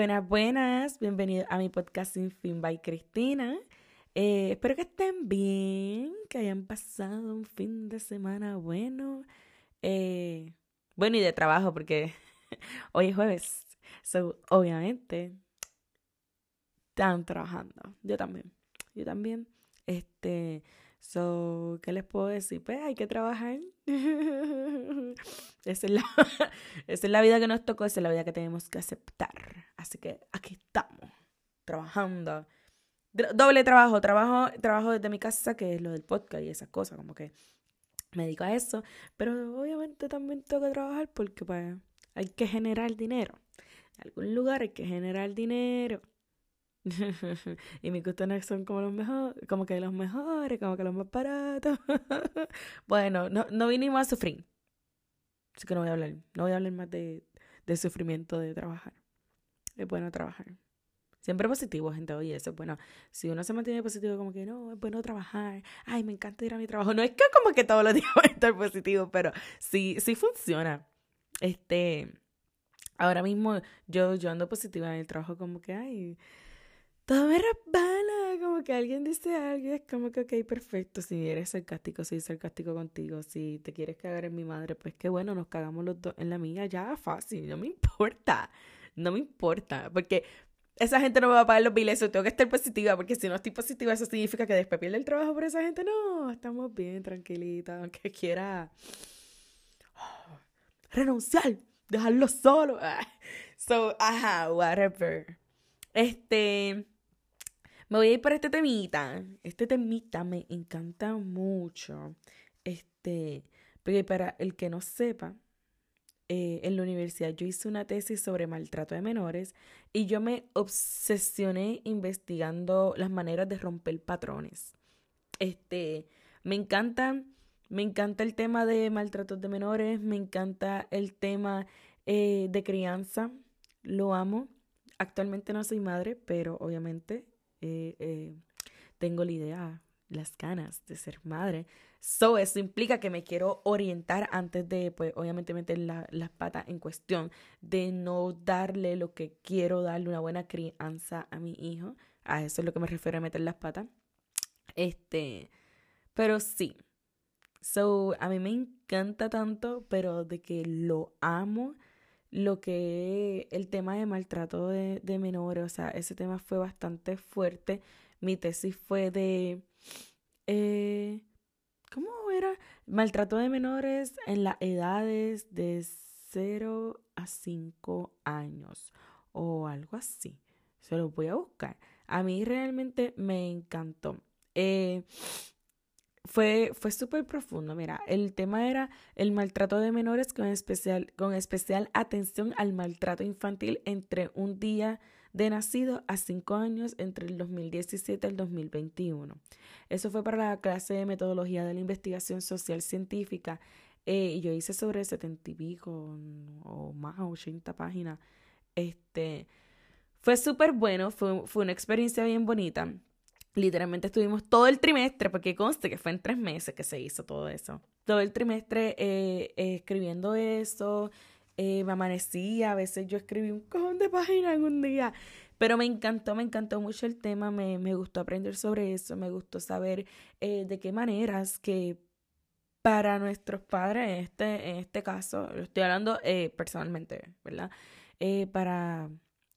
Buenas, buenas. Bienvenidos a mi podcast Sin Fin by Cristina. Eh, espero que estén bien, que hayan pasado un fin de semana bueno. Eh, bueno, y de trabajo, porque hoy es jueves. So, obviamente, están trabajando. Yo también. Yo también. Este, so, ¿qué les puedo decir? Pues hay que trabajar. esa, es la, esa es la vida que nos tocó, esa es la vida que tenemos que aceptar. Así que aquí estamos, trabajando. Doble trabajo, trabajo, trabajo desde mi casa, que es lo del podcast y esas cosas, como que me dedico a eso. Pero obviamente también tengo que trabajar porque pues hay que generar dinero. En algún lugar hay que generar dinero. y mis gustos son como los mejores, como que los mejores, como que los más baratos. bueno, no, no vinimos a sufrir. Así que no voy a hablar, no voy a hablar más de, de sufrimiento de trabajar. Es bueno trabajar. Siempre positivo, gente. Oye, eso es bueno. Si uno se mantiene positivo, como que no, es bueno trabajar. Ay, me encanta ir a mi trabajo. No es que como que todos los días voy a estar positivo, pero sí, sí funciona. Este, ahora mismo yo, yo ando positiva en el trabajo, como que, ay, todo me resbala, como que alguien dice algo, es como que, ok, perfecto, si eres sarcástico, soy sarcástico contigo, si te quieres cagar en mi madre, pues qué bueno, nos cagamos los dos en la mía, ya, fácil, no me importa, no me importa, porque esa gente no me va a pagar los biles, tengo que estar positiva, porque si no estoy positiva, eso significa que después pierde el trabajo por esa gente, no, estamos bien, tranquilita, aunque quiera renunciar, dejarlo solo, so, ajá, whatever. Este, me voy a ir por este temita. Este temita me encanta mucho. Este, porque para el que no sepa, eh, en la universidad yo hice una tesis sobre maltrato de menores y yo me obsesioné investigando las maneras de romper patrones. Este, me encanta, me encanta el tema de maltrato de menores, me encanta el tema eh, de crianza, lo amo. Actualmente no soy madre, pero obviamente eh, eh, tengo la idea, las ganas de ser madre. So, eso implica que me quiero orientar antes de, pues, obviamente meter las patas en cuestión, de no darle lo que quiero darle una buena crianza a mi hijo. A eso es lo que me refiero a meter las patas. Este, pero sí. So, a mí me encanta tanto, pero de que lo amo lo que el tema de maltrato de, menores, o sea, ese tema fue bastante fuerte. Mi tesis fue de, eh, ¿cómo era? Maltrato de menores en las edades de 0 a 5 años o algo así. Se lo voy a buscar. A mí realmente me encantó. Eh, fue, fue súper profundo. Mira, el tema era el maltrato de menores con especial, con especial atención al maltrato infantil entre un día de nacido a cinco años entre el 2017 y el 2021. Eso fue para la clase de metodología de la investigación social científica eh, y yo hice sobre 70 y pico o más, 80 páginas. Este, fue súper bueno, fue, fue una experiencia bien bonita. Literalmente estuvimos todo el trimestre, porque conste que fue en tres meses que se hizo todo eso. Todo el trimestre eh, eh, escribiendo eso, eh, me amanecía, a veces yo escribí un cojón de páginas un día. Pero me encantó, me encantó mucho el tema, me, me gustó aprender sobre eso, me gustó saber de qué maneras que para nuestros padres, en este, en este caso, lo estoy hablando personalmente, ¿verdad? para,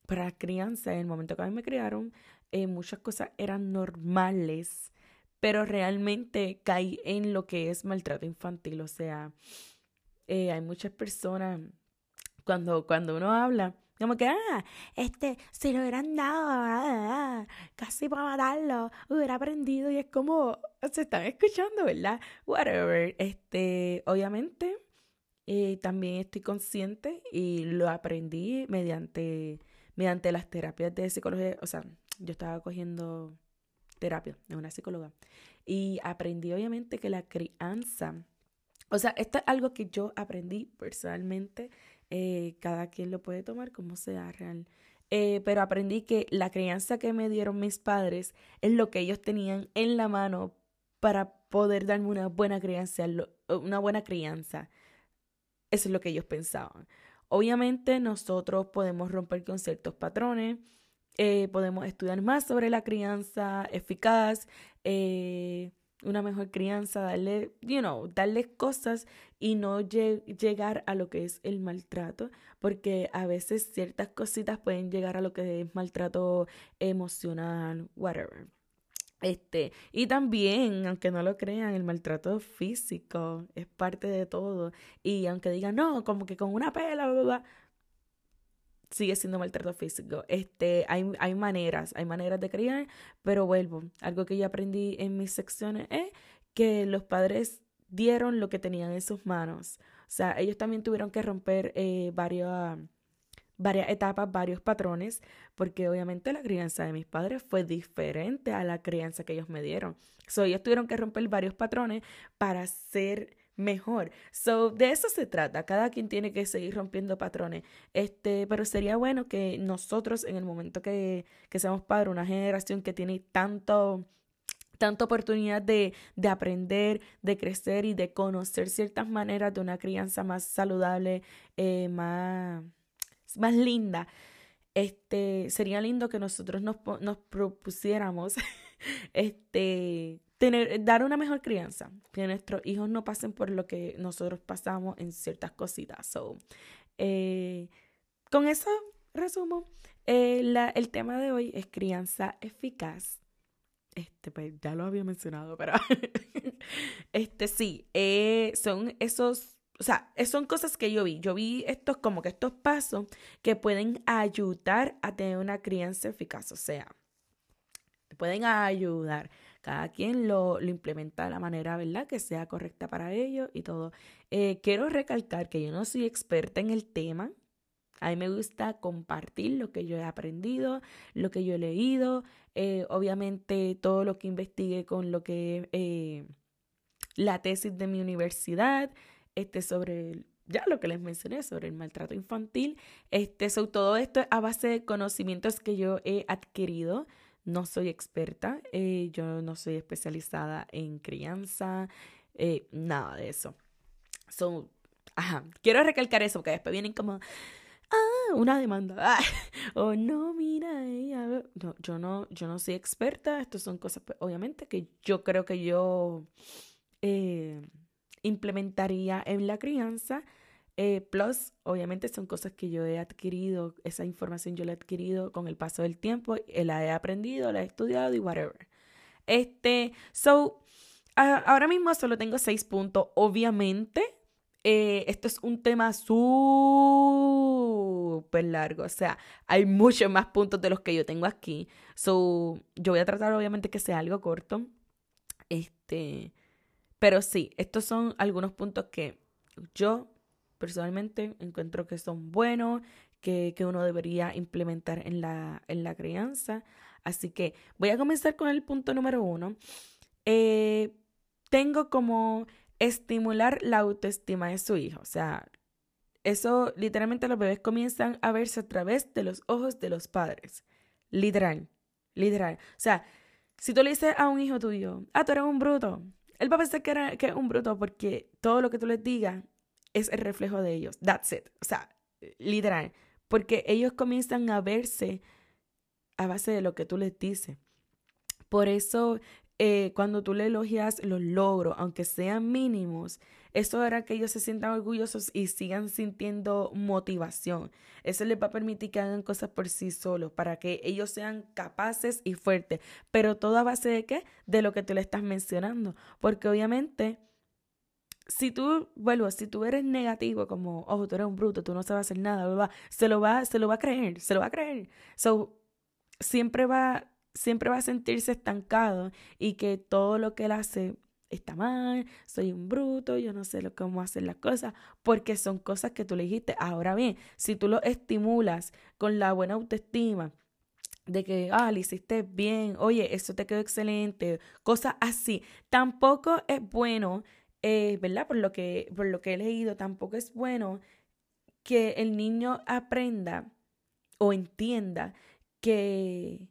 para la crianza, en el momento que a mí me criaron, eh, muchas cosas eran normales, pero realmente caí en lo que es maltrato infantil. O sea, eh, hay muchas personas, cuando, cuando uno habla, como que, ah, este, si lo hubieran dado, ah, ah, ah, casi para matarlo, hubiera aprendido y es como, se están escuchando, ¿verdad? Whatever. Este, obviamente, eh, también estoy consciente y lo aprendí mediante, mediante las terapias de psicología, o sea, yo estaba cogiendo terapia de una psicóloga y aprendí obviamente que la crianza, o sea, esto es algo que yo aprendí personalmente, eh, cada quien lo puede tomar como sea real, eh, pero aprendí que la crianza que me dieron mis padres es lo que ellos tenían en la mano para poder darme una buena crianza, una buena crianza. Eso es lo que ellos pensaban. Obviamente nosotros podemos romper con ciertos patrones, eh, podemos estudiar más sobre la crianza eficaz, eh, una mejor crianza, darle, you know, darles cosas y no llegar a lo que es el maltrato, porque a veces ciertas cositas pueden llegar a lo que es maltrato emocional, whatever. Este, y también, aunque no lo crean, el maltrato físico es parte de todo. Y aunque digan, no, como que con una pela, bla, bla, sigue siendo maltrato físico. Este, hay, hay maneras, hay maneras de criar, pero vuelvo, algo que yo aprendí en mis secciones es que los padres dieron lo que tenían en sus manos. O sea, ellos también tuvieron que romper eh, varias, varias etapas, varios patrones, porque obviamente la crianza de mis padres fue diferente a la crianza que ellos me dieron. So, ellos tuvieron que romper varios patrones para ser mejor. So, de eso se trata. Cada quien tiene que seguir rompiendo patrones. Este, pero sería bueno que nosotros, en el momento que, que seamos padres, una generación que tiene tanto tanta oportunidad de, de, aprender, de crecer y de conocer ciertas maneras de una crianza más saludable, eh, más, más linda. Este, sería lindo que nosotros nos, nos propusiéramos este, dar una mejor crianza, que nuestros hijos no pasen por lo que nosotros pasamos en ciertas cositas. So, eh, con eso resumo. Eh, el tema de hoy es crianza eficaz. Este, pues ya lo había mencionado, pero este sí, eh, son esos, o sea, son cosas que yo vi. Yo vi estos como que estos pasos que pueden ayudar a tener una crianza eficaz. O sea, pueden ayudar. Cada quien lo, lo implementa de la manera, ¿verdad? Que sea correcta para ellos y todo. Eh, quiero recalcar que yo no soy experta en el tema. A mí me gusta compartir lo que yo he aprendido, lo que yo he leído, eh, obviamente todo lo que investigué con lo que eh, la tesis de mi universidad, este sobre ya lo que les mencioné sobre el maltrato infantil, este todo esto a base de conocimientos que yo he adquirido no soy experta, eh, yo no soy especializada en crianza, eh, nada de eso. So, ajá, quiero recalcar eso porque después vienen como, ah, una demanda, ah, oh no, mira, ella, no, yo no, yo no soy experta, estas son cosas, pues, obviamente, que yo creo que yo eh, implementaría en la crianza eh, plus, obviamente son cosas que yo he adquirido, esa información yo la he adquirido con el paso del tiempo, eh, la he aprendido, la he estudiado y whatever. Este, so, ahora mismo solo tengo seis puntos. Obviamente, eh, esto es un tema súper largo, o sea, hay muchos más puntos de los que yo tengo aquí. So, yo voy a tratar obviamente que sea algo corto. Este, pero sí, estos son algunos puntos que yo personalmente encuentro que son buenos, que, uno debería implementar en la, en la crianza. Así que voy a comenzar con el punto número uno. Eh, tengo como estimular la autoestima de su hijo. O sea, eso literalmente los bebés comienzan a verse a través de los ojos de los padres. Literal, literal. O sea, si tú le dices a un hijo tuyo, ah, tú eres un bruto, él va a pensar que, que es un bruto porque todo lo que tú le digas es el reflejo de ellos. That's it. O sea, literal. Porque ellos comienzan a verse a base de lo que tú les dices. Por eso, eh, cuando tú le elogias los logros, aunque sean mínimos, eso hará que ellos se sientan orgullosos y sigan sintiendo motivación. Eso les va a permitir que hagan cosas por sí solos, para que ellos sean capaces y fuertes. Pero todo a base de qué? De lo que tú le estás mencionando. Porque obviamente si tú, vuelvo, si tú eres negativo, como, oh, tú eres un bruto, tú no sabes hacer nada, se lo va, se lo va a creer, se lo va a creer. So, siempre va, siempre va a sentirse estancado y que todo lo que él hace está mal, soy un bruto, yo no sé lo, cómo hacer las cosas, porque son cosas que tú le dijiste. Ahora bien, si tú lo estimulas con la buena autoestima, de que, ah, le hiciste bien, oye, eso te quedó excelente, cosas así, tampoco es bueno eh, ¿verdad? Por lo, que, por lo que he leído, tampoco es bueno que el niño aprenda o entienda que,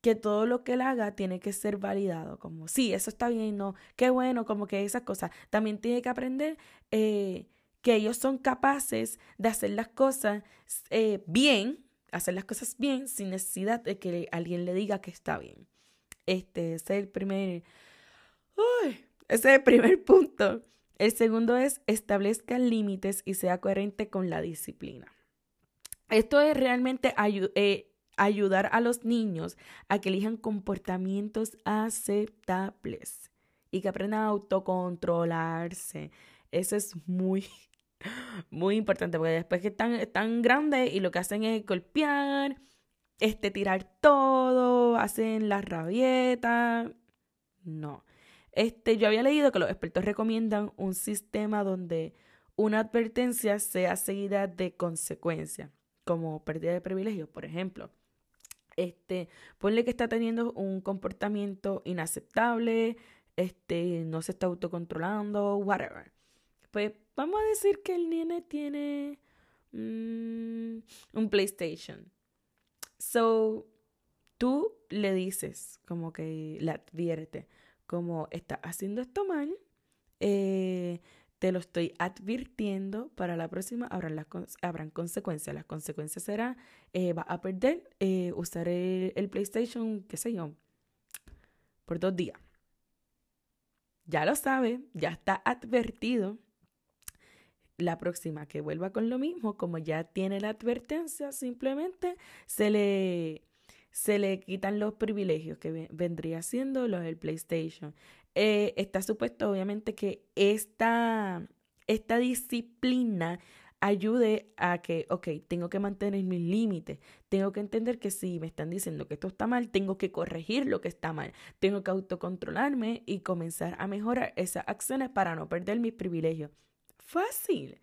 que todo lo que él haga tiene que ser validado, como, sí, eso está bien, no, qué bueno, como que esas cosas. También tiene que aprender eh, que ellos son capaces de hacer las cosas eh, bien, hacer las cosas bien sin necesidad de que alguien le diga que está bien. Este es el primer, ese es el primer punto. El segundo es establezca límites y sea coherente con la disciplina. Esto es realmente eh, ayudar a los niños a que elijan comportamientos aceptables y que aprendan a autocontrolarse. Eso es muy, muy importante porque después que están, están grandes y lo que hacen es golpear, este, tirar todo, hacen la rabieta. No. Este, yo había leído que los expertos recomiendan un sistema donde una advertencia sea seguida de consecuencias, como pérdida de privilegios, por ejemplo. Este, ponle que está teniendo un comportamiento inaceptable, este, no se está autocontrolando, whatever. Pues vamos a decir que el nene tiene mm, un PlayStation. So, tú le dices, como que le advierte, como está haciendo esto mal, eh, te lo estoy advirtiendo, para la próxima habrán, habrán consecuencias. Las consecuencias serán, eh, va a perder, eh, usar el, el PlayStation, qué sé yo, por dos días ya lo sabe, ya está advertido. La próxima que vuelva con lo mismo, como ya tiene la advertencia, simplemente se le, se le quitan los privilegios que vendría siendo los del PlayStation. Eh, está supuesto, obviamente, que esta, esta disciplina ayude a que, ok, tengo que mantener mis límites, tengo que entender que si me están diciendo que esto está mal, tengo que corregir lo que está mal, tengo que autocontrolarme y comenzar a mejorar esas acciones para no perder mis privilegios. Fácil.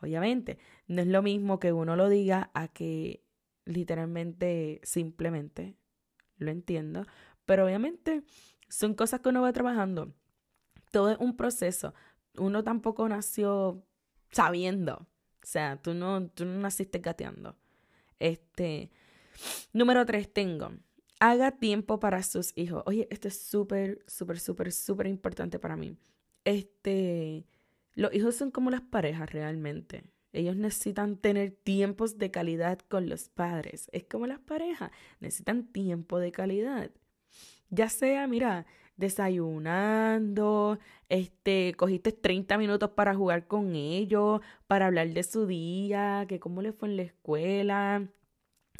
Obviamente, no es lo mismo que uno lo diga a que literalmente, simplemente, lo entiendo, pero obviamente son cosas que uno va trabajando. Todo es un proceso. Uno tampoco nació sabiendo. O sea, tú no, tú no naciste gateando. Este. Número tres, tengo. Haga tiempo para sus hijos. Oye, esto es súper, súper, súper, súper importante para mí. Este. Los hijos son como las parejas realmente. Ellos necesitan tener tiempos de calidad con los padres. Es como las parejas. Necesitan tiempo de calidad. Ya sea, mira, desayunando, este, cogiste 30 minutos para jugar con ellos, para hablar de su día, que cómo le fue en la escuela,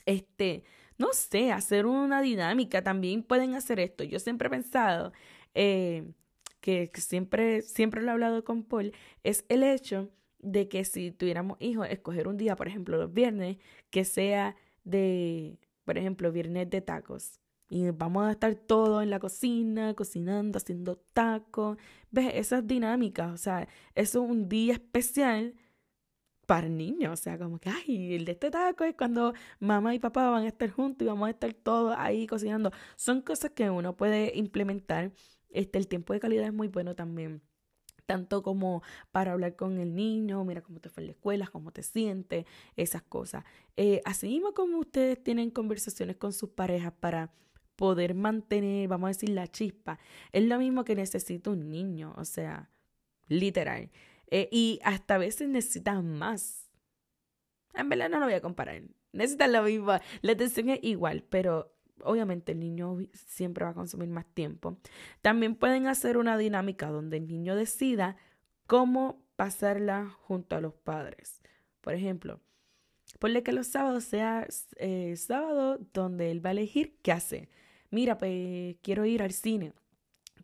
este, no sé, hacer una dinámica, también pueden hacer esto. Yo siempre he pensado eh, que, siempre, siempre lo he hablado con Paul, es el hecho de que si tuviéramos hijos, escoger un día, por ejemplo, los viernes, que sea de, por ejemplo, viernes de tacos y vamos a estar todos en la cocina, cocinando, haciendo tacos. ¿Ves? Esas dinámicas, o sea, eso es un día especial para niños. O sea, como que, ay, el de este taco es cuando mamá y papá van a estar juntos y vamos a estar todos ahí cocinando. Son cosas que uno puede implementar. Este, el tiempo de calidad es muy bueno también tanto como para hablar con el niño, mira cómo te fue en la escuela, cómo te sientes, esas cosas. Eh, así mismo como ustedes tienen conversaciones con sus parejas para poder mantener, vamos a decir, la chispa. Es lo mismo que necesita un niño, o sea, literal. Eh, y hasta a veces necesitan más. En verdad no lo voy a comparar. Necesitan lo mismo. La atención es igual, pero obviamente el niño siempre va a consumir más tiempo. También pueden hacer una dinámica donde el niño decida cómo pasarla junto a los padres. Por ejemplo, ponle que los sábados sea eh, sábado donde él va a elegir qué hace mira, pues quiero ir al cine.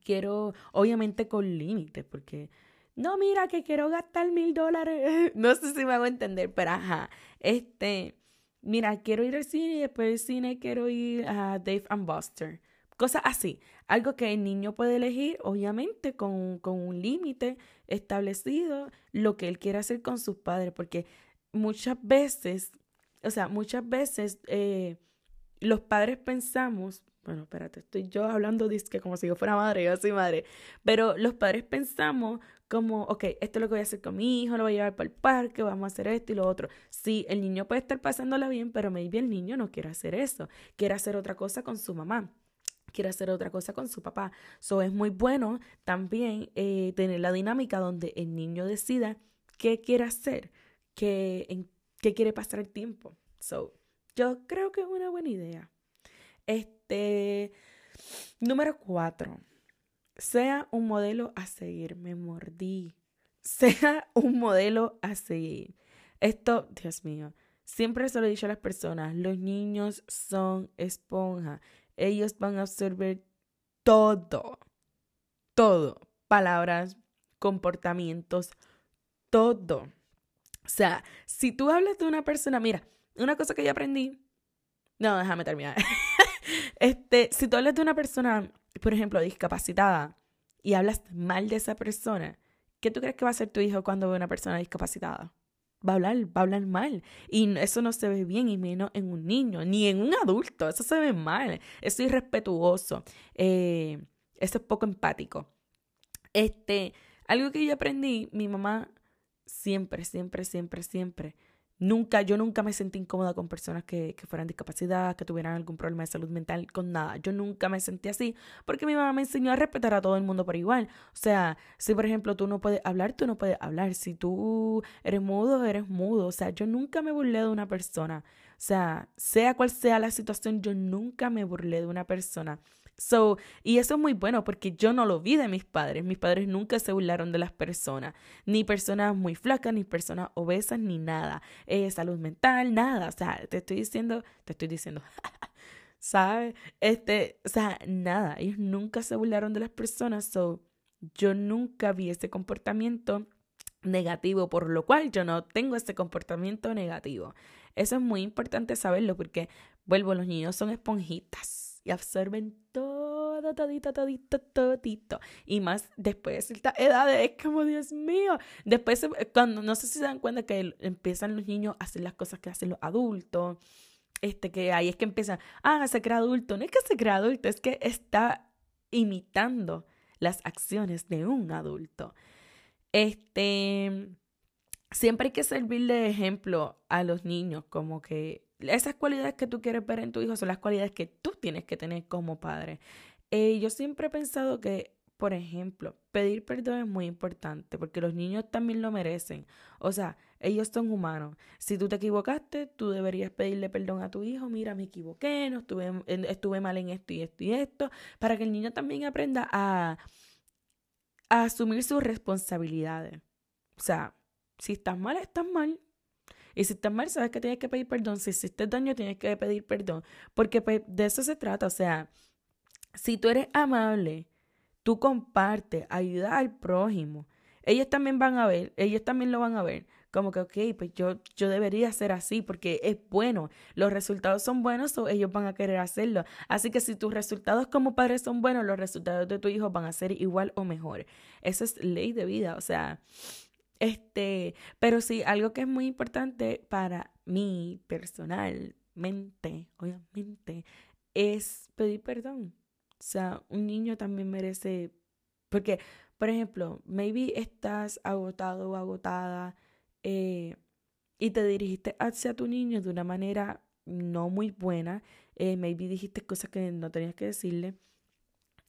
Quiero, obviamente con límites, porque no, mira, que quiero gastar mil dólares. no sé si me hago entender, pero ajá. Este, mira, quiero ir al cine y después del cine quiero ir a Dave and Buster. Cosas así. Algo que el niño puede elegir, obviamente, con, con un límite establecido, lo que él quiere hacer con sus padres, porque muchas veces, o sea, muchas veces eh, los padres pensamos, bueno, espérate, estoy yo hablando que como si yo fuera madre, yo soy madre, pero los padres pensamos como, ok, esto es lo que voy a hacer con mi hijo, lo voy a llevar para el parque, vamos a hacer esto y lo otro. Sí, el niño puede estar pasándola bien, pero maybe el niño no quiere hacer eso, quiere hacer otra cosa con su mamá quiere hacer otra cosa con su papá. So es muy bueno también eh, tener la dinámica donde el niño decida qué quiere hacer, qué, en qué quiere pasar el tiempo. So, yo creo que es una buena idea. Este, número cuatro, sea un modelo a seguir. Me mordí. Sea un modelo a seguir. Esto, Dios mío, siempre se lo he dicho a las personas, los niños son esponja. Ellos van a absorber todo, todo, palabras, comportamientos, todo. O sea, si tú hablas de una persona, mira, una cosa que yo aprendí, no, déjame terminar. este, si tú hablas de una persona, por ejemplo, discapacitada, y hablas mal de esa persona, ¿qué tú crees que va a hacer tu hijo cuando ve a una persona discapacitada? Va a hablar, va a hablar mal. Y eso no se ve bien, y menos en un niño, ni en un adulto. Eso se ve mal. Eso es irrespetuoso. Eh, eso es poco empático. Este, algo que yo aprendí, mi mamá siempre, siempre, siempre, siempre. Nunca, yo nunca me sentí incómoda con personas que, que fueran discapacitadas, que tuvieran algún problema de salud mental, con nada. Yo nunca me sentí así porque mi mamá me enseñó a respetar a todo el mundo por igual. O sea, si por ejemplo tú no puedes hablar, tú no puedes hablar. Si tú eres mudo, eres mudo. O sea, yo nunca me burlé de una persona. O sea, sea cual sea la situación, yo nunca me burlé de una persona. So, y eso es muy bueno porque yo no lo vi de mis padres. Mis padres nunca se burlaron de las personas, ni personas muy flacas, ni personas obesas, ni nada. Eh, salud mental, nada. O sea, te estoy diciendo, te estoy diciendo, ¿sabes? Este, o sea, nada. Ellos nunca se burlaron de las personas. So, yo nunca vi ese comportamiento negativo, por lo cual yo no tengo ese comportamiento negativo. Eso es muy importante saberlo porque, vuelvo, los niños son esponjitas y absorben todo, todito, todito, todito. Y más después de cierta edad, es como, Dios mío. Después, cuando, no sé si se dan cuenta que empiezan los niños a hacer las cosas que hacen los adultos. Este, que ahí es que empiezan, ah, se crea adulto. No es que se crea adulto, es que está imitando las acciones de un adulto. Este, siempre hay que servirle de ejemplo a los niños, como que esas cualidades que tú quieres ver en tu hijo son las cualidades que tú tienes que tener como padre. Eh, yo siempre he pensado que, por ejemplo, pedir perdón es muy importante porque los niños también lo merecen. O sea, ellos son humanos. Si tú te equivocaste, tú deberías pedirle perdón a tu hijo. Mira, me equivoqué, no estuve, estuve mal en esto y esto y esto, para que el niño también aprenda a, a asumir sus responsabilidades. O sea, si estás mal, estás mal. Y si estás mal, sabes que tienes que pedir perdón. Si hiciste daño, tienes que pedir perdón. Porque pues, de eso se trata. O sea, si tú eres amable, tú compartes, ayudas al prójimo. Ellos también van a ver, ellos también lo van a ver. Como que, ok, pues yo, yo debería ser así porque es bueno. Los resultados son buenos o ellos van a querer hacerlo. Así que si tus resultados como padre son buenos, los resultados de tu hijo van a ser igual o mejor. Eso es ley de vida. O sea, este, pero sí, algo que es muy importante para mí personalmente, obviamente, es pedir perdón. O sea, un niño también merece, porque, por ejemplo, maybe estás agotado o agotada eh, y te dirigiste hacia tu niño de una manera no muy buena, eh, maybe dijiste cosas que no tenías que decirle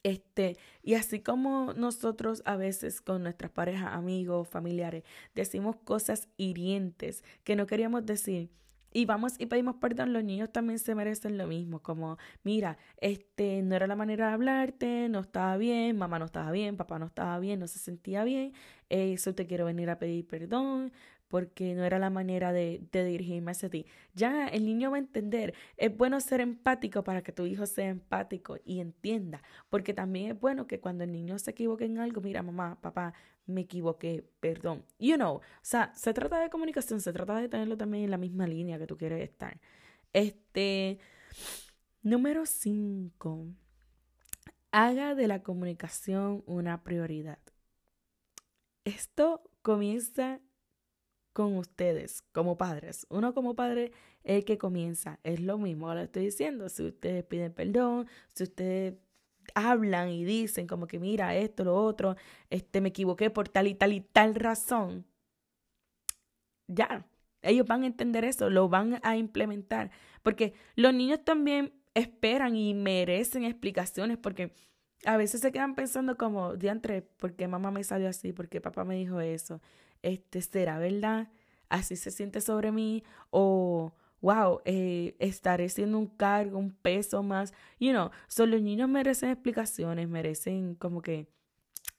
este, y así como nosotros a veces con nuestras parejas, amigos, familiares, decimos cosas hirientes que no queríamos decir, y vamos y pedimos perdón, los niños también se merecen lo mismo, como, mira, este, no era la manera de hablarte, no estaba bien, mamá no estaba bien, papá no estaba bien, no se sentía bien, eso te quiero venir a pedir perdón, porque no era la manera de, dirigirme hacia ti. Ya el niño va a entender. Es bueno ser empático para que tu hijo sea empático y entienda, porque también es bueno que cuando el niño se equivoque en algo, mira, mamá, papá, me equivoqué, perdón. You know, o sea, se trata de comunicación, se trata de tenerlo también en la misma línea que tú quieres estar. Este, número 5. Haga de la comunicación una prioridad. Esto comienza con ustedes como padres. Uno como padre es el que comienza. Es lo mismo, ahora estoy diciendo. Si ustedes piden perdón, si ustedes hablan y dicen como que mira esto, lo otro, este me equivoqué por tal y tal y tal razón. Ya, ellos van a entender eso, lo van a implementar, porque los niños también esperan y merecen explicaciones porque a veces se quedan pensando como, diantre, ¿por qué mamá me salió así? ¿Por qué papá me dijo eso? Este, ¿será verdad? ¿Así se siente sobre mí? O, wow, eh, estaré siendo un cargo, un peso más. You know, so los niños merecen explicaciones, merecen como que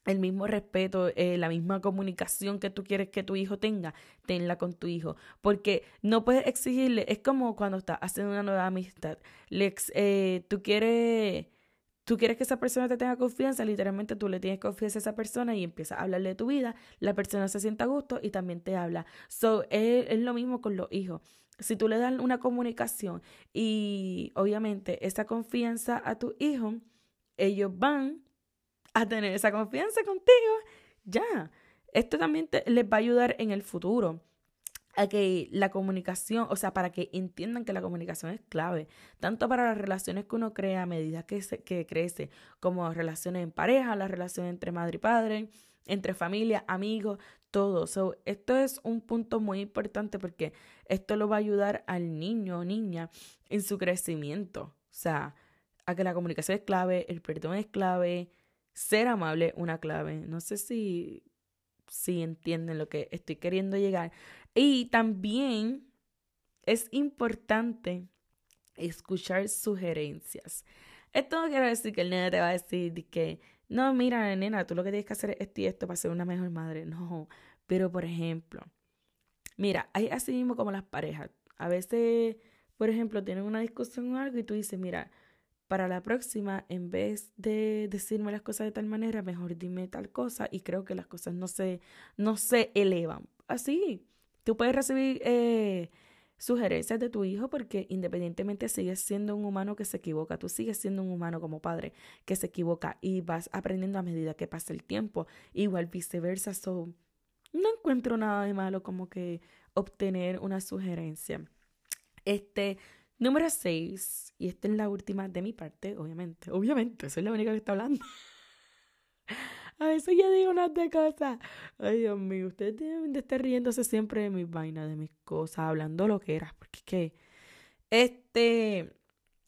el mismo respeto, eh, la misma comunicación que tú quieres que tu hijo tenga, tenla con tu hijo. Porque no puedes exigirle, es como cuando estás haciendo una nueva amistad. Eh, tú quieres tú quieres que esa persona te tenga confianza, literalmente tú le tienes confianza a esa persona y empiezas a hablarle de tu vida, la persona se sienta a gusto y también te habla. So, es, lo mismo con los hijos. Si tú le das una comunicación y obviamente esa confianza a tu hijo, ellos van a tener esa confianza contigo, ya. Esto también les va a ayudar en el futuro a que la comunicación, o sea, para que entiendan que la comunicación es clave, tanto para las relaciones que uno crea a medida que, que crece, como relaciones en pareja, las relaciones entre madre y padre, entre familia, amigos, todo. So, esto es un punto muy importante porque esto lo va a ayudar al niño o niña en su crecimiento. O sea, a que la comunicación es clave, el perdón es clave, ser amable una clave. No sé si, si entienden lo que estoy queriendo llegar. Y también es importante escuchar sugerencias. Esto no quiere decir que el nene te va a decir que, no, mira, nena, tú lo que tienes que hacer es esto y esto para ser una mejor madre. No, pero por ejemplo, mira, hay así mismo como las parejas. A veces, por ejemplo, tienen una discusión o algo y tú dices, mira, para la próxima, en vez de decirme las cosas de tal manera, mejor dime tal cosa y creo que las cosas no se, no se elevan. Así, tú puedes recibir eh, sugerencias de tu hijo porque independientemente sigues siendo un humano que se equivoca, tú sigues siendo un humano como padre que se equivoca y vas aprendiendo a medida que pasa el tiempo. Igual viceversa, so, no encuentro nada de malo como que obtener una sugerencia. Este, Número 6, y esta es la última de mi parte, obviamente. Obviamente, soy la única que está hablando. A veces ya digo unas de cosas. Ay, Dios mío, ustedes deben de estar riéndose siempre de mis vainas, de mis cosas, hablando lo que era. Porque es que. Este.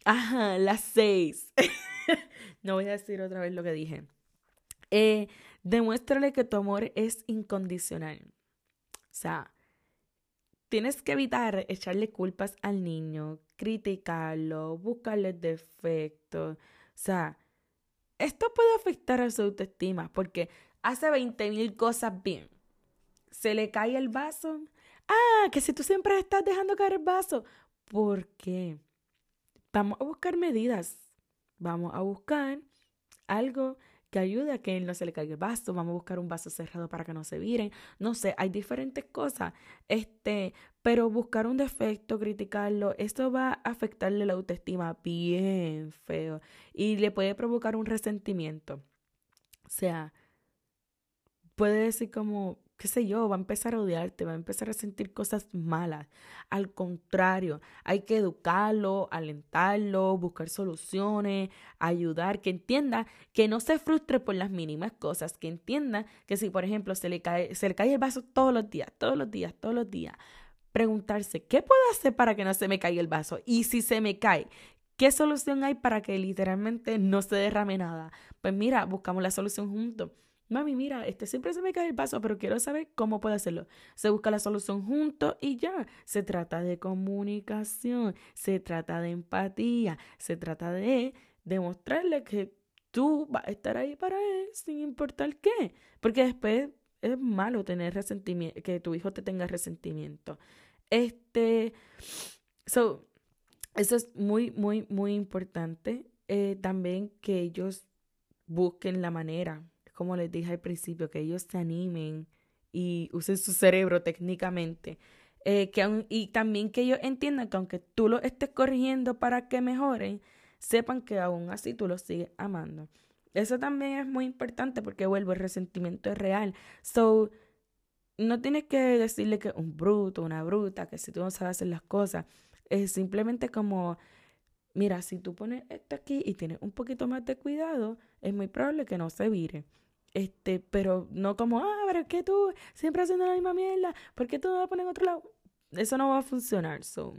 Ajá, las 6. no voy a decir otra vez lo que dije. Eh, demuéstrale que tu amor es incondicional. O sea, tienes que evitar echarle culpas al niño, criticarlo, buscarle defectos. O sea, esto puede afectar a su autoestima porque hace 20 mil cosas bien. Se le cae el vaso. Ah, que si tú siempre estás dejando caer el vaso. ¿Por qué? Vamos a buscar medidas. Vamos a buscar algo que ayude a que no se le caiga el vaso, vamos a buscar un vaso cerrado para que no se viren, no sé, hay diferentes cosas, este, pero buscar un defecto, criticarlo, esto va a afectarle la autoestima bien feo y le puede provocar un resentimiento. O sea, puede decir como, qué sé yo, va a empezar a odiarte, va a empezar a sentir cosas malas. Al contrario, hay que educarlo, alentarlo, buscar soluciones, ayudar, que entienda que no se frustre por las mínimas cosas, que entienda que si, por ejemplo, se le cae, se le cae el vaso todos los días, todos los días, todos los días, preguntarse, ¿qué puedo hacer para que no se me caiga el vaso? Y si se me cae, ¿qué solución hay para que literalmente no se derrame nada? Pues mira, buscamos la solución juntos mami, mira, este siempre se me cae el paso, pero quiero saber cómo puedo hacerlo. Se busca la solución juntos y ya. Se trata de comunicación, se trata de empatía, se trata de demostrarle que tú vas a estar ahí para él sin importar qué. Porque después es malo tener resentimiento, que tu hijo te tenga resentimiento. Este, so, eso es muy, muy, muy importante. Eh, también que ellos busquen la manera como les dije al principio, que ellos se animen y usen su cerebro técnicamente. Eh, y también que ellos entiendan que aunque tú lo estés corrigiendo para que mejoren, sepan que aún así tú los sigues amando. Eso también es muy importante porque vuelvo, el resentimiento es real. So, no tienes que decirle que un bruto, una bruta, que si tú no sabes hacer las cosas. Es simplemente como mira, si tú pones esto aquí y tienes un poquito más de cuidado, es muy probable que no se vire. Este, pero no como, ah, pero es que tú siempre haciendo la misma mierda, ¿por qué tú no la pones en otro lado? Eso no va a funcionar. So,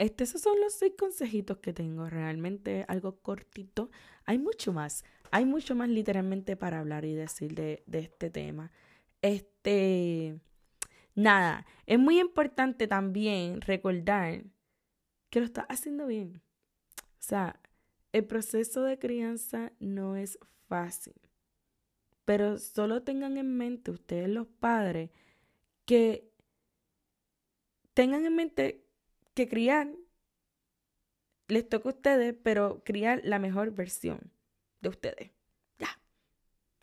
este, esos son los seis consejitos que tengo. Realmente algo cortito. Hay mucho más. Hay mucho más literalmente para hablar y decir de, este tema. Este, nada, es muy importante también recordar que lo estás haciendo bien. O sea, el proceso de crianza no es fácil. Pero solo tengan en mente ustedes los padres que tengan en mente que criar les toca a ustedes, pero criar la mejor versión de ustedes. Ya.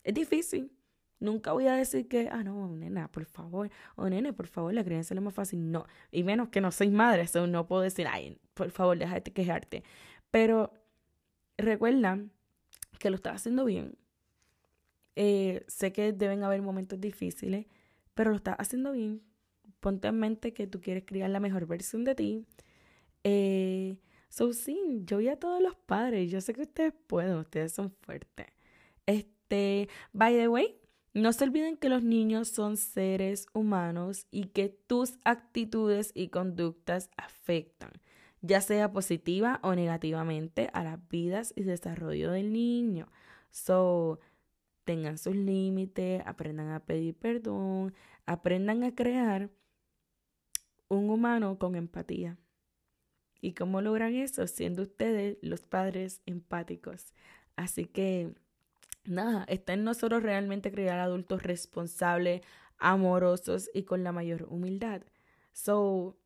Es difícil. Nunca voy a decir que, ah, no, nena, por favor, o nene, por favor, la crianza es lo más fácil. No. Y menos que no soy madre, eso no puedo decir, ay, por favor, déjate quejarte. Pero recuerda que lo estás haciendo bien. Eh, sé que deben haber momentos difíciles, pero lo estás haciendo bien. Ponte en mente que tú quieres criar la mejor versión de ti. Eh, so, sí, yo vi a todos los padres. Yo sé que ustedes pueden, ustedes son fuertes. Este, by the way, no se olviden que los niños son seres humanos y que tus actitudes y conductas afectan ya sea positiva o negativamente, a las vidas y desarrollo del niño. So, tengan sus límites, aprendan a pedir perdón, aprendan a crear un humano con empatía. ¿Y cómo logran eso? Siendo ustedes los padres empáticos. Así que, nada, está en nosotros realmente crear adultos responsables, amorosos y con la mayor humildad. So,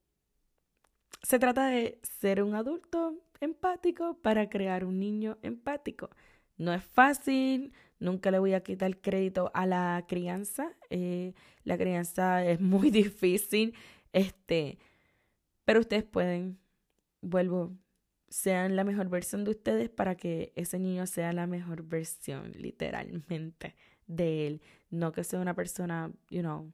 se trata de ser un adulto empático para crear un niño empático. No es fácil, nunca le voy a quitar crédito a la crianza. Eh, la crianza es muy difícil, este, pero ustedes pueden, vuelvo, sean la mejor versión de ustedes para que ese niño sea la mejor versión, literalmente, de él. No que sea una persona, you know,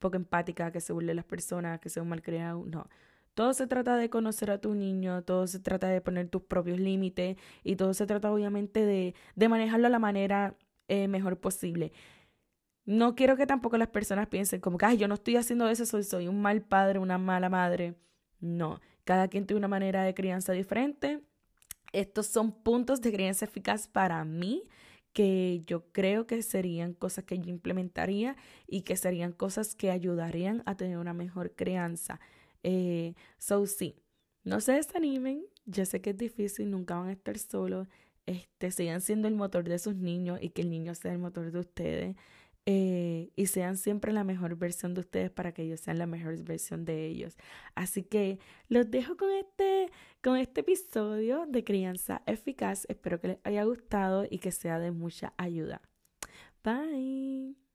poco empática, que se burle las personas, que sea un malcriado, no todo se trata de conocer a tu niño, todo se trata de poner tus propios límites y todo se trata obviamente de, de manejarlo a la manera eh, mejor posible. No quiero que tampoco las personas piensen como que, ay, yo no estoy haciendo eso, soy, soy un mal padre, una mala madre. No, cada quien tiene una manera de crianza diferente. Estos son puntos de crianza eficaz para mí que yo creo que serían cosas que yo implementaría y que serían cosas que ayudarían a tener una mejor crianza. Eh, so, sí, no se desanimen. Yo sé que es difícil, nunca van a estar solos. Este, sigan siendo el motor de sus niños y que el niño sea el motor de ustedes. Eh, y sean siempre la mejor versión de ustedes para que ellos sean la mejor versión de ellos. Así que los dejo con este, con este episodio de crianza eficaz. Espero que les haya gustado y que sea de mucha ayuda. Bye.